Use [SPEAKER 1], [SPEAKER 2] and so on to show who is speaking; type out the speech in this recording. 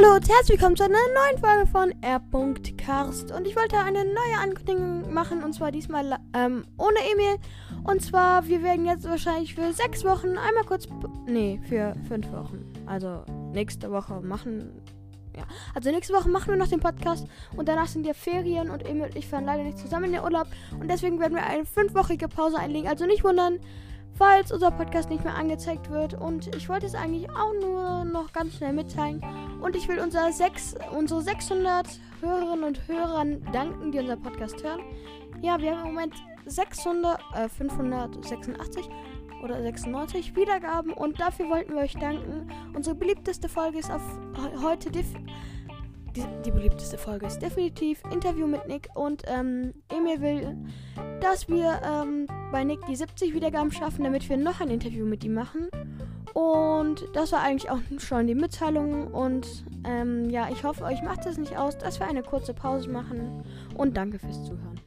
[SPEAKER 1] Hallo und herzlich willkommen zu einer neuen Folge von R.Karst. Und ich wollte eine neue Ankündigung machen und zwar diesmal ähm, ohne E-Mail. Und zwar, wir werden jetzt wahrscheinlich für sechs Wochen einmal kurz. Nee, für fünf Wochen. Also nächste Woche machen. Ja, also nächste Woche machen wir noch den Podcast und danach sind ja Ferien und Emil und ich fahren leider nicht zusammen in den Urlaub. Und deswegen werden wir eine fünfwöchige Pause einlegen. Also nicht wundern falls unser Podcast nicht mehr angezeigt wird. Und ich wollte es eigentlich auch nur noch ganz schnell mitteilen. Und ich will unser sechs, unsere 600 Hörerinnen und Hörern danken, die unser Podcast hören. Ja, wir haben im Moment 600, äh, 586 oder 96 Wiedergaben und dafür wollten wir euch danken. Unsere beliebteste Folge ist auf heute die, die beliebteste Folge ist definitiv Interview mit Nick und ähm, Emil will, dass wir ähm, bei Nick die 70 Wiedergaben schaffen, damit wir noch ein Interview mit ihm machen. Und das war eigentlich auch schon die Mitteilung. Und ähm, ja, ich hoffe, euch macht es nicht aus, dass wir eine kurze Pause machen. Und danke fürs Zuhören.